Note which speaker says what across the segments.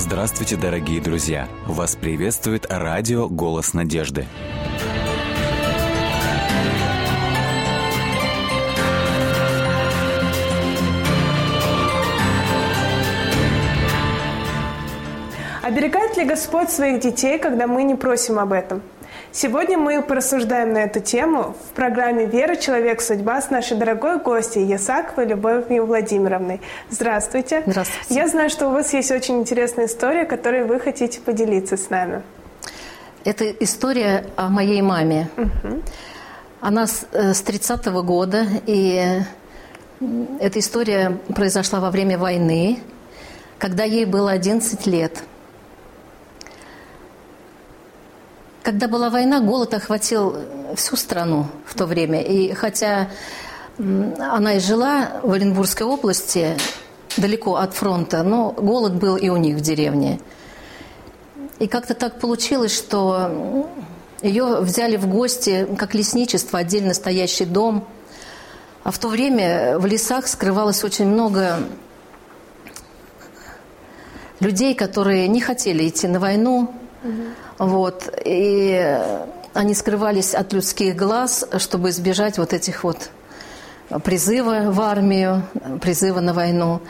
Speaker 1: Здравствуйте, дорогие друзья! Вас приветствует радио «Голос надежды».
Speaker 2: Оберегает ли Господь своих детей, когда мы не просим об этом? Сегодня мы порассуждаем на эту тему в программе «Вера. Человек. Судьба» с нашей дорогой гостьей Ясаковой Любовью Владимировной. Здравствуйте.
Speaker 3: Здравствуйте.
Speaker 2: Я знаю, что у вас есть очень интересная история, которой вы хотите поделиться с нами.
Speaker 3: Это история о моей маме. Угу. Она с, э, с 30-го года, и эта история произошла во время войны, когда ей было 11 лет – Когда была война, голод охватил всю страну в то время. И хотя она и жила в Оренбургской области, далеко от фронта, но голод был и у них в деревне. И как-то так получилось, что ее взяли в гости как лесничество, отдельно стоящий дом. А в то время в лесах скрывалось очень много людей, которые не хотели идти на войну, вот. И они скрывались от людских глаз, чтобы избежать вот этих вот призыва в армию, призыва на войну.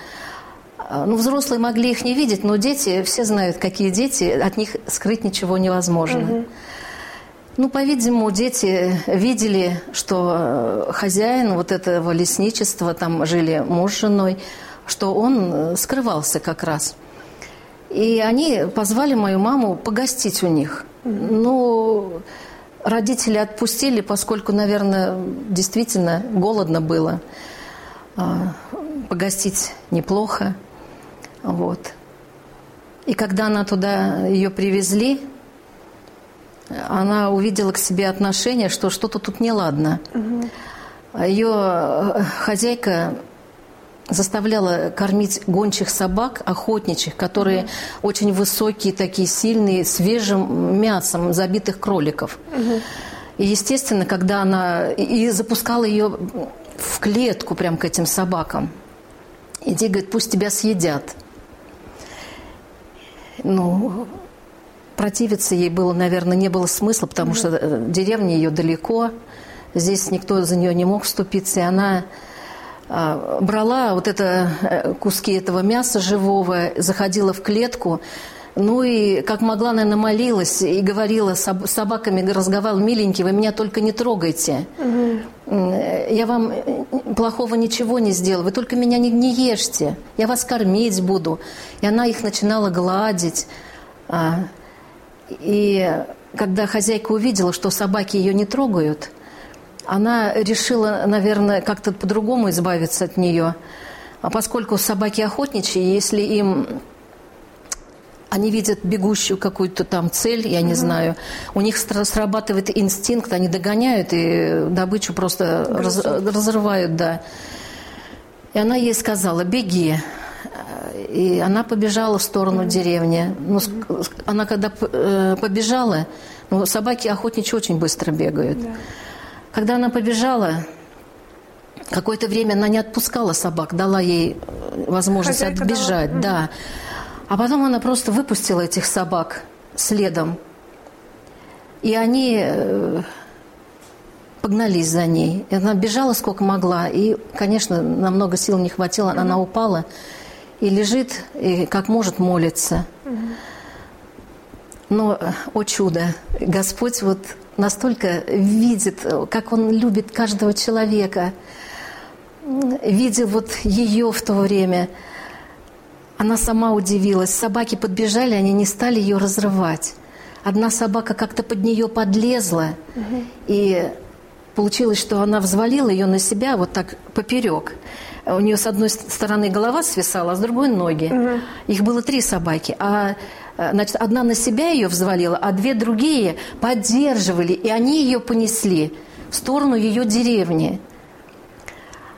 Speaker 3: Ну, взрослые могли их не видеть, но дети, все знают, какие дети, от них скрыть ничего невозможно. Угу. Ну, по-видимому, дети видели, что хозяин вот этого лесничества, там жили муж с женой, что он скрывался как раз – и они позвали мою маму погостить у них. Ну, родители отпустили, поскольку, наверное, действительно голодно было. А, погостить неплохо. Вот. И когда она туда ее привезли, она увидела к себе отношение, что что-то тут неладно. Угу. Ее хозяйка заставляла кормить гончих собак, охотничьих, которые mm-hmm. очень высокие, такие сильные, свежим мясом забитых кроликов. Mm-hmm. И, естественно, когда она... И запускала ее в клетку прям к этим собакам. Иди, говорит, пусть тебя съедят. Ну, противиться ей было, наверное, не было смысла, потому mm-hmm. что э, деревня ее далеко, здесь никто за нее не мог вступиться, и она брала вот это э, куски этого мяса живого, заходила в клетку, ну и, как могла, наверное, молилась и говорила с собаками, разговаривала, миленькие, вы меня только не трогайте. Угу. Я вам э, плохого ничего не сделаю, вы только меня не, не ешьте, я вас кормить буду. И она их начинала гладить. А, и когда хозяйка увидела, что собаки ее не трогают, она решила, наверное, как-то по-другому избавиться от нее. А поскольку собаки охотничьи, если им они видят бегущую какую-то там цель, я не угу. знаю, у них срабатывает инстинкт, они догоняют и добычу просто раз, разрывают, да. И она ей сказала, беги. И она побежала в сторону деревни. Ну, она когда э, побежала, ну, собаки охотничьи очень быстро бегают. Да. Когда она побежала, какое-то время она не отпускала собак, дала ей э, возможность Хозяйка отбежать, дала. да. А потом она просто выпустила этих собак следом. И они э, погнались за ней. И она бежала сколько могла. И, конечно, намного сил не хватило. Она упала и лежит, и как может молится. Но, э, о чудо, Господь вот настолько видит, как он любит каждого человека, видел вот ее в то время. Она сама удивилась. Собаки подбежали, они не стали ее разрывать. Одна собака как-то под нее подлезла, угу. и получилось, что она взвалила ее на себя вот так поперек. У нее с одной стороны голова свисала, а с другой ноги. Угу. Их было три собаки. А значит, одна на себя ее взвалила, а две другие поддерживали, и они ее понесли в сторону ее деревни.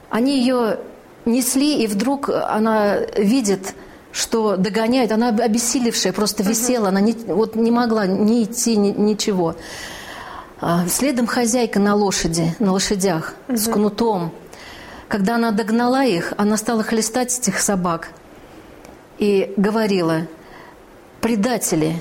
Speaker 3: Они ее несли, и вдруг она видит, что догоняют. Она обессилевшая, просто висела, она не, вот не могла ни идти, ни, ничего. А, следом хозяйка на лошади, на лошадях, угу. с кнутом. Когда она догнала их, она стала хлестать этих собак и говорила – предатели.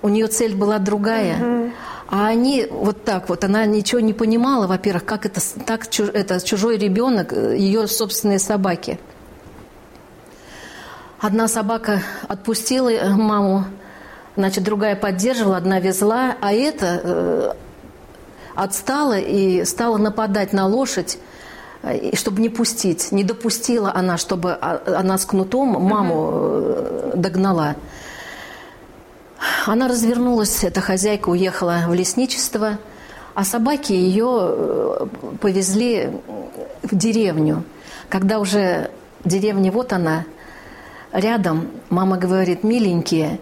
Speaker 3: У нее цель была другая. А они вот так вот, она ничего не понимала, во-первых, как это, так, это чужой ребенок, э, ее собственные собаки. Одна собака отпустила э, маму, значит, другая поддерживала, одна везла, а эта э, отстала и стала нападать на лошадь, чтобы не пустить. Не допустила она, чтобы она с кнутом маму э, догнала. Она развернулась, эта хозяйка уехала в лесничество, а собаки ее э, повезли в деревню. Когда уже деревня, вот она, рядом, мама говорит, миленькие,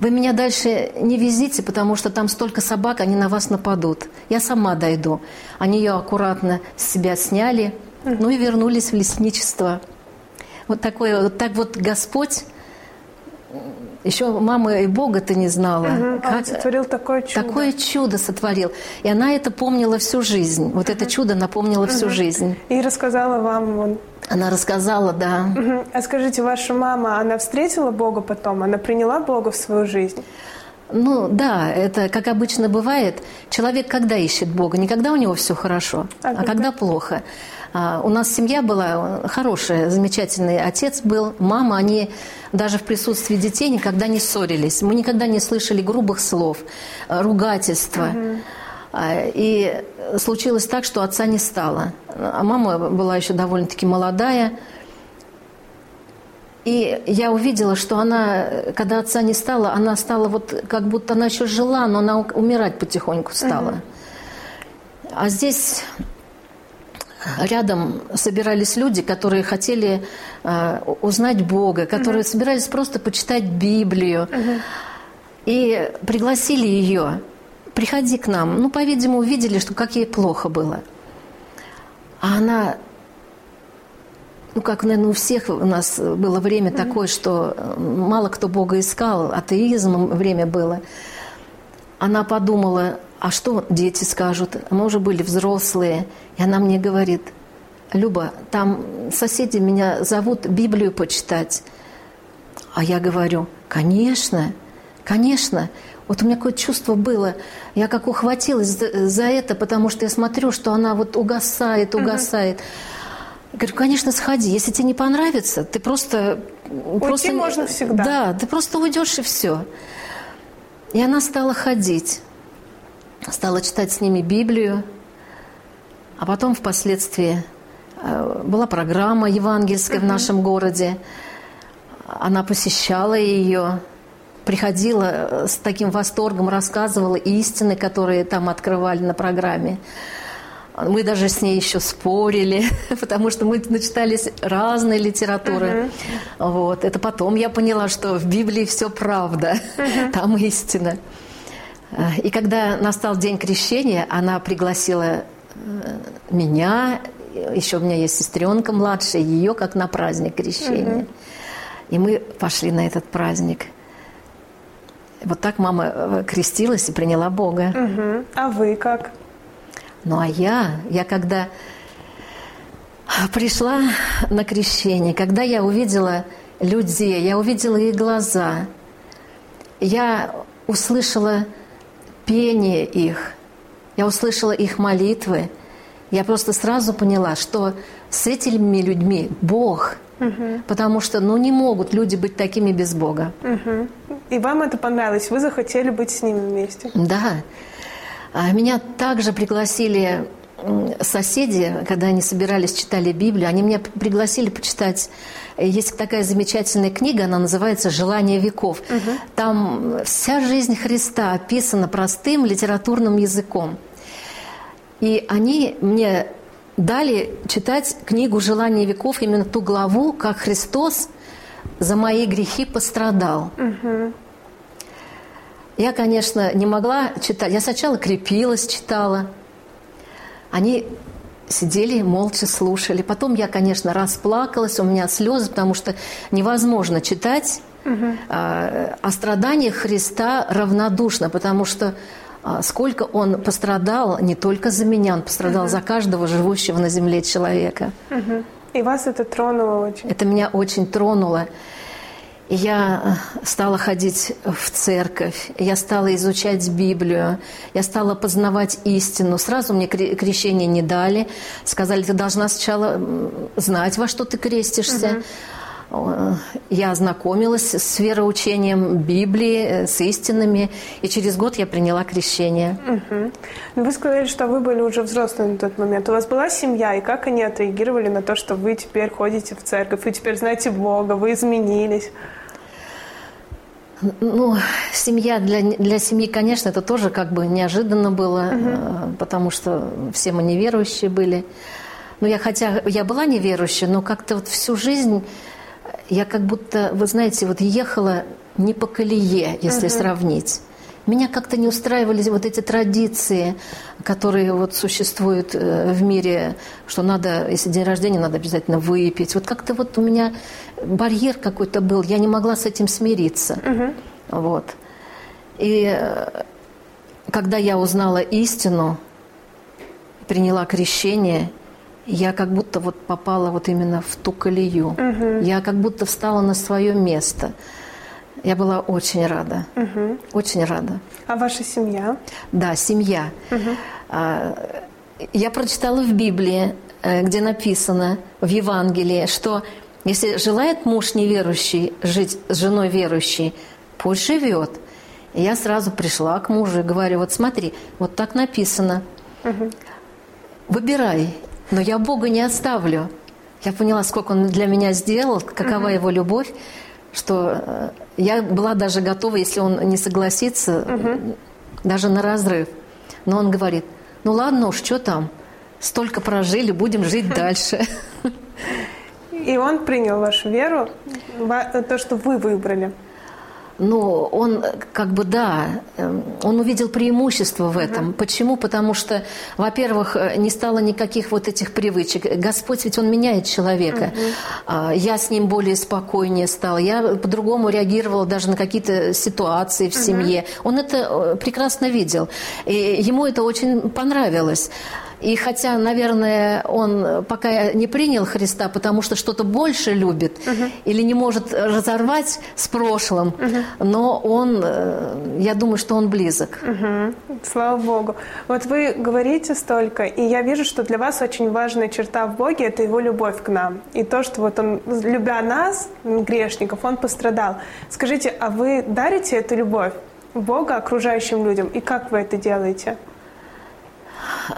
Speaker 3: вы меня дальше не везите, потому что там столько собак, они на вас нападут. Я сама дойду. Они ее аккуратно с себя сняли, ну и вернулись в лесничество. Вот такое, вот так вот Господь еще мама и Бога ты не знала.
Speaker 2: Угу, как... Он сотворил такое чудо.
Speaker 3: Такое чудо сотворил. И она это помнила всю жизнь. Вот угу. это чудо напомнила всю угу. жизнь.
Speaker 2: И рассказала вам. Он...
Speaker 3: Она рассказала, да.
Speaker 2: Угу. А скажите, ваша мама, она встретила Бога потом? Она приняла Бога в свою жизнь?
Speaker 3: Ну да, это как обычно бывает. Человек когда ищет Бога? Не когда у него все хорошо, а, а когда плохо. А, у нас семья была хорошая, замечательный отец был, мама, они даже в присутствии детей никогда не ссорились. Мы никогда не слышали грубых слов, э, ругательства. Угу. И случилось так, что отца не стало. А мама была еще довольно-таки молодая. И я увидела, что она, когда отца не стало, она стала вот, как будто она еще жила, но она умирать потихоньку стала. Угу. А здесь рядом собирались люди, которые хотели э, узнать Бога, которые угу. собирались просто почитать Библию. Угу. И пригласили ее, приходи к нам. Ну, по-видимому, увидели, что как ей плохо было. А она, ну, как, наверное, у всех у нас было время угу. такое, что мало кто Бога искал, атеизм время было. Она подумала, а что дети скажут? Мы уже были взрослые. И она мне говорит, Люба, там соседи меня зовут Библию почитать. А я говорю, конечно, конечно. Вот у меня какое-то чувство было, я как ухватилась за, за это, потому что я смотрю, что она вот угасает, угасает. Я говорю, конечно, сходи. Если тебе не понравится, ты просто...
Speaker 2: Уйти просто, можно всегда.
Speaker 3: Да, ты просто уйдешь и все. И она стала ходить стала читать с ними Библию, а потом впоследствии э, была программа евангельская в нашем городе. Она посещала ее, приходила э, с таким восторгом, рассказывала истины, которые там открывали на программе. Мы даже с ней еще спорили, потому что мы начитались разной литературы. Uh-huh. Вот. Это потом я поняла, что в Библии все правда, uh-huh. там истина. И когда настал день крещения, она пригласила э, меня, еще у меня есть сестренка младшая, ее как на праздник крещения. Угу. И мы пошли на этот праздник. Вот так мама э, крестилась и приняла Бога.
Speaker 2: Угу. А вы как?
Speaker 3: Ну а я, я когда пришла на крещение, когда я увидела людей, я увидела их глаза, я услышала пение их, я услышала их молитвы, я просто сразу поняла, что с этими людьми Бог, угу. потому что ну, не могут люди быть такими без Бога.
Speaker 2: Угу. И вам это понравилось? Вы захотели быть с ними вместе?
Speaker 3: Да. А меня также пригласили соседи, когда они собирались, читали Библию, они меня пригласили почитать. Есть такая замечательная книга, она называется «Желание веков». Угу. Там вся жизнь Христа описана простым литературным языком. И они мне дали читать книгу «Желание веков», именно ту главу, как Христос за мои грехи пострадал. Угу. Я, конечно, не могла читать. Я сначала крепилась, читала – они сидели, молча слушали. Потом я, конечно, расплакалась, у меня слезы, потому что невозможно читать угу. о, о страданиях Христа равнодушно, потому что а, сколько он пострадал не только за меня, он пострадал угу. за каждого живущего на земле человека.
Speaker 2: Угу. И вас это тронуло очень?
Speaker 3: Это меня очень тронуло. Я стала ходить в церковь, я стала изучать Библию, я стала познавать истину. Сразу мне крещение не дали. Сказали, ты должна сначала знать, во что ты крестишься. Угу. Я ознакомилась с вероучением Библии, э, с истинами, и через год я приняла крещение.
Speaker 2: Угу. Вы сказали, что вы были уже взрослые на тот момент. У вас была семья, и как они отреагировали на то, что вы теперь ходите в церковь, вы теперь знаете Бога, вы изменились?
Speaker 3: Ну, семья для, для семьи, конечно, это тоже как бы неожиданно было, угу. потому что все мы неверующие были. Но я хотя я была неверующей, но как-то вот всю жизнь я как будто, вы знаете, вот ехала не по колее, если угу. сравнить. Меня как-то не устраивали вот эти традиции, которые вот существуют э, в мире, что надо, если день рождения, надо обязательно выпить. Вот как-то вот у меня барьер какой-то был, я не могла с этим смириться. Угу. Вот. И э, когда я узнала истину, приняла крещение, я как будто вот попала вот именно в ту колею. Угу. Я как будто встала на свое место. Я была очень рада. Угу. Очень рада.
Speaker 2: А ваша семья?
Speaker 3: Да, семья. Угу. Я прочитала в Библии, э, где написано в Евангелии, что если желает муж неверующий жить с женой верующей, пусть живет. И я сразу пришла к мужу и говорю, вот смотри, вот так написано. Угу. Выбирай, но я Бога не оставлю. Я поняла, сколько Он для меня сделал, какова угу. Его любовь, что э, я была даже готова, если Он не согласится, угу. даже на разрыв. Но Он говорит, ну ладно уж, что там, столько прожили, будем жить дальше.
Speaker 2: И Он принял вашу веру, то, что вы выбрали.
Speaker 3: Ну, он как бы, да, эм, он увидел преимущество в этом. Uh-huh. Почему? Потому что, во-первых, э, не стало никаких вот этих привычек. Господь ведь он меняет человека. Uh-huh. Я с ним более спокойнее стала. Я по-другому реагировала даже на какие-то ситуации в uh-huh. семье. Он это э, прекрасно видел. И ему это очень понравилось. И хотя, наверное, он пока не принял Христа, потому что что-то больше любит угу. или не может разорвать с прошлым, угу. но он, э, я думаю, что он близок.
Speaker 2: Угу. Слава Богу. Вот вы говорите столько, и я вижу, что для вас очень важная черта в Боге – это его любовь к нам. И то, что вот он, любя нас, грешников, он пострадал. Скажите, а вы дарите эту любовь Бога окружающим людям? И как вы это делаете?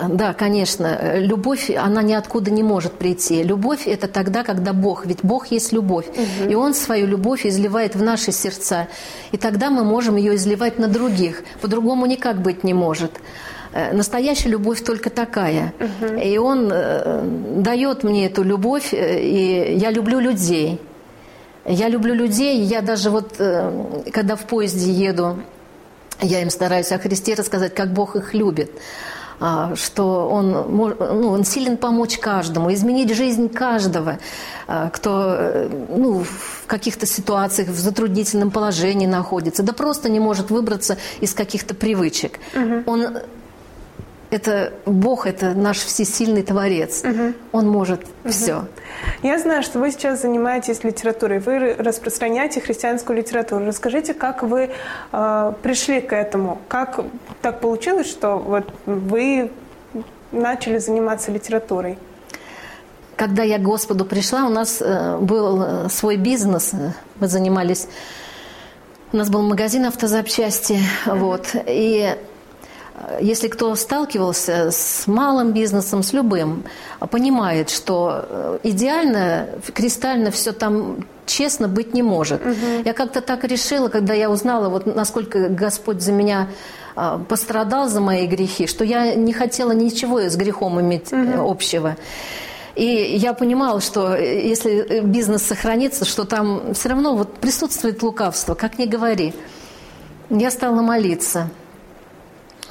Speaker 3: Да, конечно. Любовь, она ниоткуда не может прийти. Любовь – это тогда, когда Бог, ведь Бог есть любовь. Угу. И Он свою любовь изливает в наши сердца. И тогда мы можем ее изливать на других. По-другому никак быть не может. Э, настоящая любовь только такая. Угу. И Он э, дает мне эту любовь, э, и я люблю людей. Я люблю людей, я даже вот, когда в поезде еду, я им стараюсь о Христе рассказать, как Бог их любит. А, что он, ну, он силен помочь каждому, изменить жизнь каждого, а, кто э, ну, в каких-то ситуациях в затруднительном положении находится, да просто не может выбраться из каких-то привычек. Угу. Он это Бог, это наш всесильный Творец. Угу. Он может угу. все.
Speaker 2: Я знаю, что вы сейчас занимаетесь литературой, вы распространяете христианскую литературу. Расскажите, как вы э, пришли к этому? Как так получилось, что вот вы начали заниматься литературой?
Speaker 3: Когда я к Господу пришла, у нас э, был э, свой бизнес, мы занимались, у нас был магазин автозапчасти, mm-hmm. вот, и если кто сталкивался с малым бизнесом, с любым, понимает, что э, идеально, кристально все там честно быть не может. Угу. Я как-то так решила, когда я узнала, вот насколько Господь за меня а, пострадал за мои грехи, что я не хотела ничего с грехом иметь угу. общего. И я понимала, что э, если бизнес сохранится, что там все равно вот присутствует лукавство, как ни говори. Я стала молиться –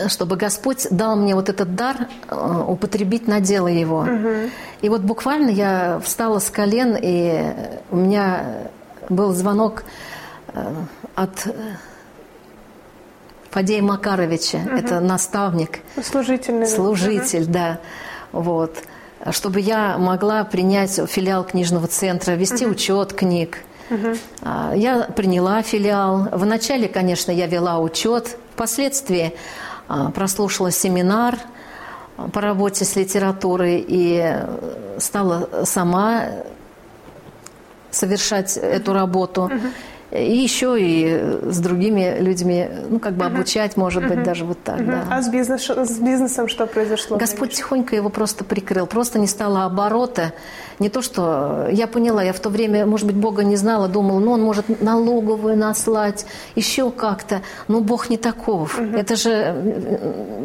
Speaker 3: чтобы Господь дал мне вот этот дар э, употребить на дело его. Угу. И вот буквально я встала с колен, и у меня был звонок э, от Фадея Макаровича, угу. это наставник.
Speaker 2: Служитель.
Speaker 3: Служитель, угу. да. Вот. Чтобы я могла принять филиал книжного центра, вести угу. учет книг А, Я приняла филиал. Вначале, конечно, я вела учет. Впоследствии прослушала семинар а, по работе с литературой и э, стала сама совершать эту работу. И еще и с другими людьми, ну, как бы обучать, может быть, даже вот так, да.
Speaker 2: А с, бизнес, с бизнесом что произошло?
Speaker 3: Господь тихонько его просто прикрыл. Просто не стало оборота. Не то, что... Я поняла, я в то время, может быть, Бога не знала, думала, ну, он может налоговую наслать, еще как-то. Но Бог не таков. Это же,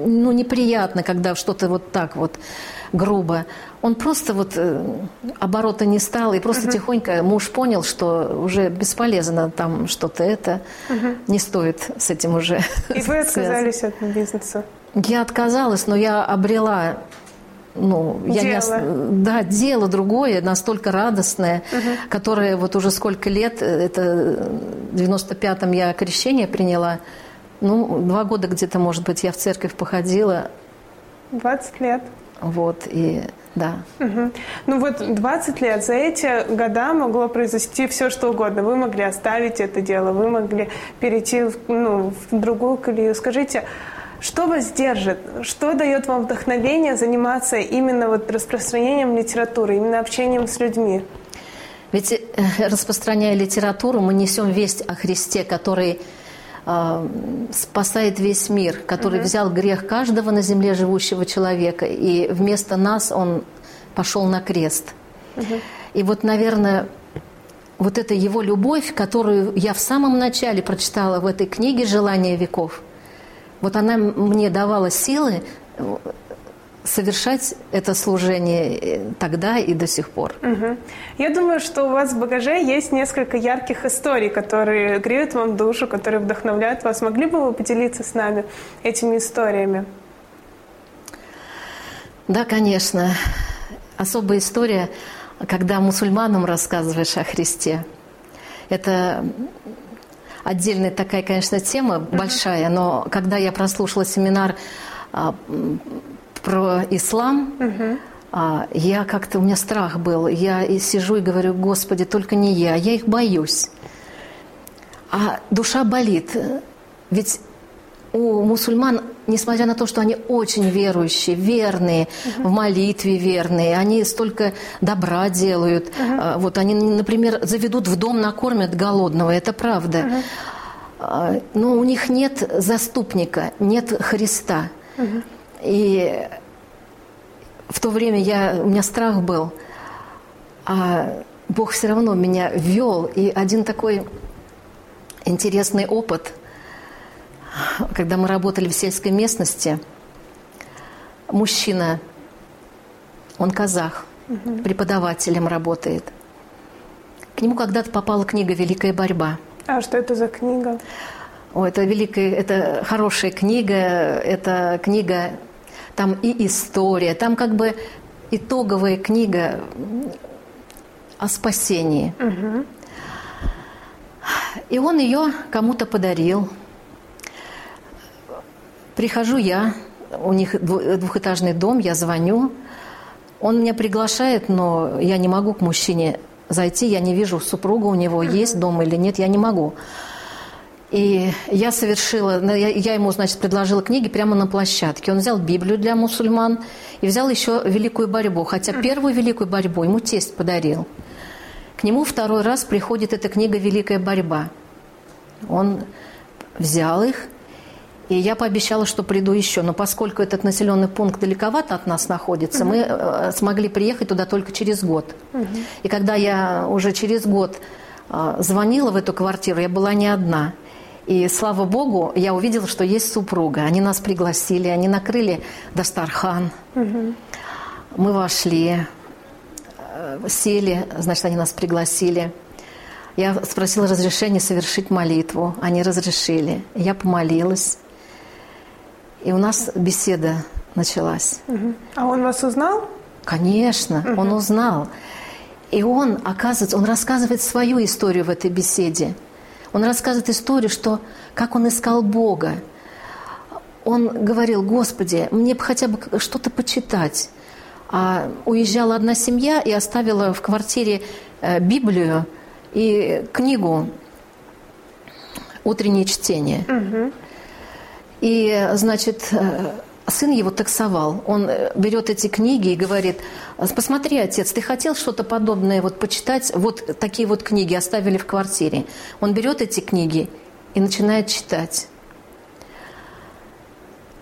Speaker 3: ну, неприятно, когда что-то вот так вот грубо. Он просто вот э, оборота не стал, и просто тихонько муж понял, что уже бесполезно там что-то это, не стоит с этим уже
Speaker 2: И вы отказались от бизнеса?
Speaker 3: Я отказалась, но я обрела ну, я не ос-
Speaker 2: Дело.
Speaker 3: да, дело другое, настолько радостное, которое вот уже сколько лет, э, это в 95-м я крещение приняла, ну, два года где-то, может быть, я в церковь походила,
Speaker 2: 20 лет.
Speaker 3: Вот, и да.
Speaker 2: Мгм. Ну вот 20 лет, за эти года могло произойти все, что угодно. Вы могли оставить это дело, вы могли перейти в, ну, в другую колею. Скажите, что вас держит? Что дает вам вдохновение заниматься именно вот распространением литературы, именно общением с людьми?
Speaker 3: Ведь, э, распространяя литературу, мы несем весть о Христе, который э, спасает весь мир, который взял грех каждого на земле живущего человека, и вместо нас он пошел на крест. И вот, наверное, вот эта его любовь, которую я в самом начале прочитала в этой книге «Желание веков», вот она мне давала силы совершать это служение э, тогда и до сих пор.
Speaker 2: Мгм. Я думаю, что у вас в багаже есть несколько ярких историй, которые греют вам душу, которые вдохновляют вас. Могли бы вы поделиться с нами этими историями?
Speaker 3: Да, конечно. Особая история, когда мусульманам рассказываешь о Христе. Это отдельная такая, конечно, тема большая, но когда я прослушала семинар а, про ислам, а, я как-то, у меня страх был. Я и сижу и говорю, Господи, только не я, я их боюсь. А душа болит. Ведь у мусульман, несмотря на то, что они очень верующие, верные, в молитве верные, они столько добра делают. А, Вот они, например, заведут в дом, накормят голодного, это правда. А, Но у них нет заступника, нет Христа. И в то время я, у меня страх был, а Бог все равно меня вел. И один такой интересный опыт, когда мы работали в сельской местности, мужчина, он казах, преподавателем работает. К нему когда-то попала книга «Великая борьба».
Speaker 2: А что это за книга?
Speaker 3: О, это великая, это хорошая книга, это книга, там и история, там как бы итоговая книга о спасении. И он ее кому-то подарил. Прихожу я, у них дву- двухэтажный дом, я звоню. Он меня приглашает, но я не могу к мужчине зайти, я не вижу, супруга у него есть дом или нет, я не могу. И я совершила, ну, я, ему, значит, предложила книги прямо на площадке. Он взял Библию для мусульман и взял еще «Великую борьбу», хотя первую «Великую борьбу» ему тесть подарил. К нему второй раз приходит эта книга «Великая борьба». Он взял их, и я пообещала, что приду еще. Но поскольку этот населенный пункт далековато от нас находится, мы э, смогли приехать туда только через год. И когда я уже через год э, звонила в эту квартиру, я была не одна. И слава богу, я увидела, что есть супруга. Они нас пригласили, они накрыли Дастархан. Мы вошли, э, сели, значит, они нас пригласили. Я спросила разрешения совершить молитву. Они разрешили. Я помолилась. И у нас беседа началась.
Speaker 2: А он вас узнал?
Speaker 3: Конечно, он узнал. И он, оказывается, он рассказывает свою историю в этой беседе. Он рассказывает историю, что как он искал Бога. Он говорил, Господи, мне бы хотя бы что-то почитать. А уезжала одна семья и оставила в квартире э, Библию и книгу «Утреннее чтение». И, значит, э, сын его таксовал. Он э, берет эти книги и говорит, посмотри, отец, ты хотел что-то подобное вот почитать? Вот такие вот книги оставили в квартире. Он берет эти книги и начинает читать.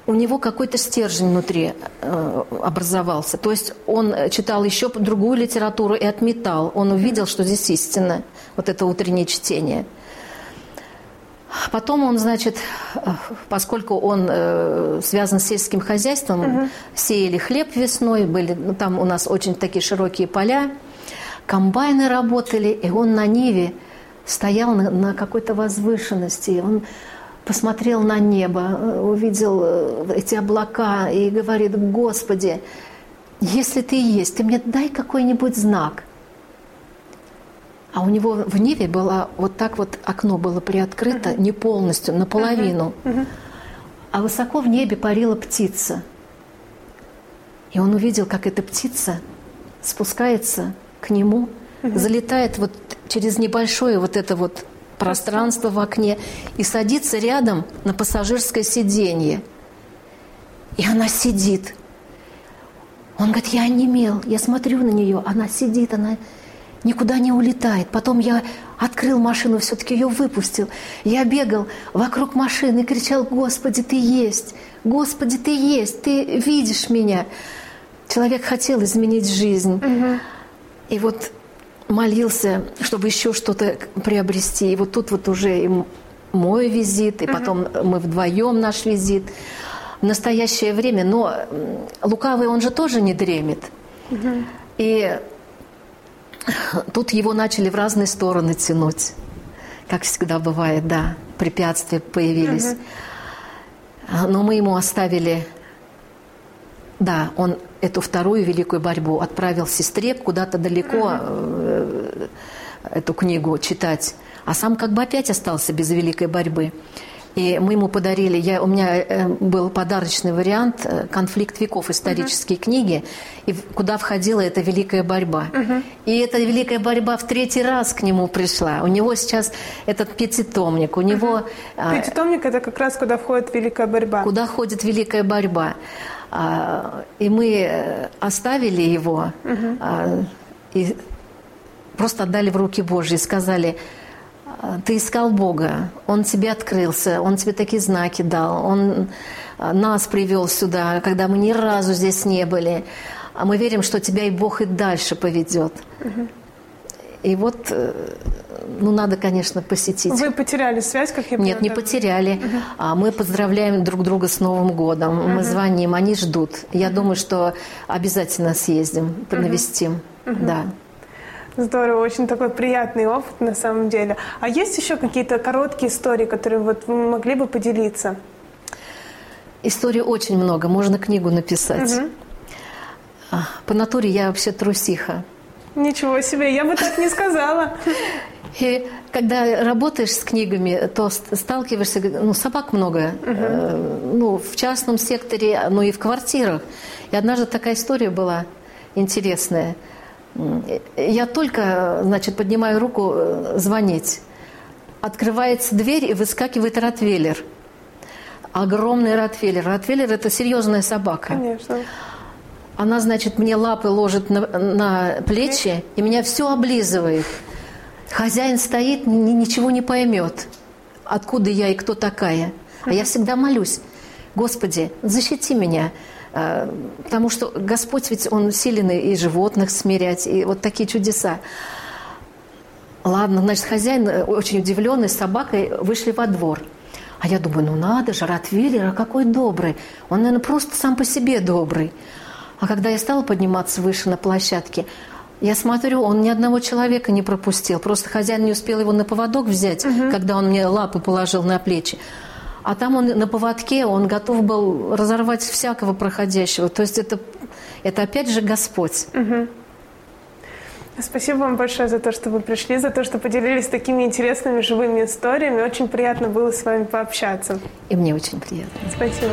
Speaker 3: У него какой-то стержень внутри э, образовался. То есть он читал еще другую литературу и отметал. Он увидел, что здесь истина, вот это утреннее чтение – Потом он, значит, поскольку он э, связан с сельским хозяйством, угу. сеяли хлеб весной, были, ну, там у нас очень такие широкие поля, комбайны работали, и он на Ниве стоял на, на какой-то возвышенности, он посмотрел на небо, э, увидел э, эти облака и говорит, Господи, если ты есть, ты мне дай какой-нибудь знак. А у него в Ниве было вот так вот окно было приоткрыто, uh-huh. не полностью, наполовину. Uh-huh. Uh-huh. А высоко в небе парила птица. И он увидел, как эта птица спускается к нему, uh-huh. залетает вот через небольшое вот это вот пространство в окне и садится рядом на пассажирское сиденье. И она сидит. Он говорит, я онемел, я смотрю на нее, она сидит, она никуда не улетает. Потом я открыл машину, все-таки ее выпустил. Я бегал вокруг машины и кричал, Господи, Ты есть! Господи, Ты есть! Ты видишь меня! Человек хотел изменить жизнь. Угу. И вот молился, чтобы еще что-то приобрести. И вот тут вот уже и мой визит, и угу. потом мы вдвоем наш визит. В настоящее время, но лукавый он же тоже не дремет. Угу. И Тут его начали в разные стороны тянуть. Как всегда бывает, да, препятствия появились. Угу. Но мы ему оставили, да, он эту вторую великую борьбу отправил сестре куда-то далеко угу. эту книгу читать, а сам как бы опять остался без великой борьбы. И мы ему подарили, я, у меня э, был подарочный вариант э, «Конфликт веков» исторические uh-huh. книги, и куда входила эта великая борьба. Uh-huh. И эта великая борьба в третий раз к нему пришла. У него сейчас этот пятитомник, у него...
Speaker 2: Uh-huh. Пятитомник – это как раз куда входит великая борьба.
Speaker 3: Куда входит великая борьба. А, и мы э, оставили его uh-huh. и просто отдали в руки Божьи и сказали – ты искал Бога, Он тебе открылся, Он тебе такие знаки дал, Он а, нас привел сюда, когда мы ни разу здесь не были. А мы верим, что тебя и Бог и дальше поведет. И вот, э, ну, надо, конечно, посетить.
Speaker 2: Вы потеряли связь, как я понимаю?
Speaker 3: Нет, не потеряли. Угу. А мы поздравляем друг друга с Новым годом. Угу. Мы звоним, они ждут. Я угу. думаю, что обязательно съездим, навестим. Угу. Да.
Speaker 2: Здорово, очень такой приятный опыт на самом деле. А есть еще какие-то короткие истории, которые вот вы могли бы поделиться?
Speaker 3: Историй очень много, можно книгу написать. Угу. По натуре я вообще трусиха.
Speaker 2: Ничего себе, я бы так не сказала.
Speaker 3: И когда работаешь с книгами, то сталкиваешься, ну, собак много, угу. ну, в частном секторе, ну и в квартирах. И однажды такая история была интересная – я только, значит, поднимаю руку э, звонить. Открывается дверь и выскакивает ротвейлер. Огромный ротвейлер. Ротвейлер – это серьезная собака.
Speaker 2: Конечно.
Speaker 3: Она, значит, мне лапы ложит на, на плечи и меня все облизывает. Хозяин стоит, ни, ничего не поймет, откуда я и кто такая. А я всегда молюсь. Господи, защити меня потому что Господь ведь, Он силен и животных смирять, и вот такие чудеса. Ладно, значит, хозяин, э, очень удивленный, с собакой вышли во двор. А я думаю, ну надо же, Ротвейлер, а какой добрый. Он, наверное, просто сам по себе добрый. А когда я стала подниматься выше на площадке, я смотрю, он ни одного человека не пропустил. Просто хозяин не успел его на поводок взять, угу. когда он мне лапы положил на плечи. А там он на поводке, он готов был разорвать всякого проходящего. То есть это, это опять же Господь.
Speaker 2: Угу. Спасибо вам большое за то, что вы пришли, за то, что поделились такими интересными живыми историями. Очень приятно было с вами пообщаться.
Speaker 3: И мне очень приятно.
Speaker 2: Спасибо.